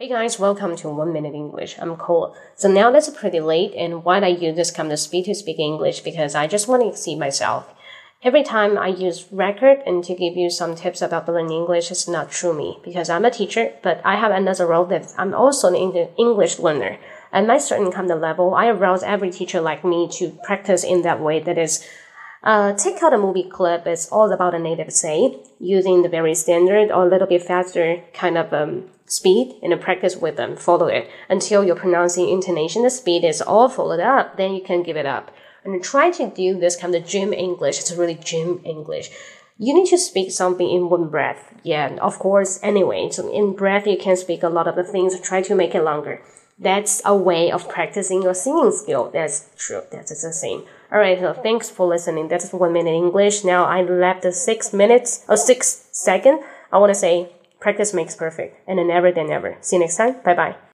Hey guys, welcome to One Minute English. I'm Cole. So now that's pretty late, and why I use this kind of speed to speak English because I just want to exceed myself. Every time I use record and to give you some tips about learning English is not true me because I'm a teacher, but I have another role that I'm also an English learner. At my certain kind of level, I arouse every teacher like me to practice in that way that is uh, take out a movie clip. It's all about a native say using the very standard or a little bit faster kind of um, speed and practice with them. Follow it until your pronouncing, intonation, the speed is all followed up. Then you can give it up and try to do this kind of gym English. It's really gym English. You need to speak something in one breath. Yeah, of course. Anyway, so in breath you can speak a lot of the things. Try to make it longer. That's a way of practicing your singing skill. That's true. That's the same. All right. So thanks for listening. That's one minute English. Now I left the six minutes or six second. I want to say practice makes perfect and then never then ever. See you next time. Bye bye.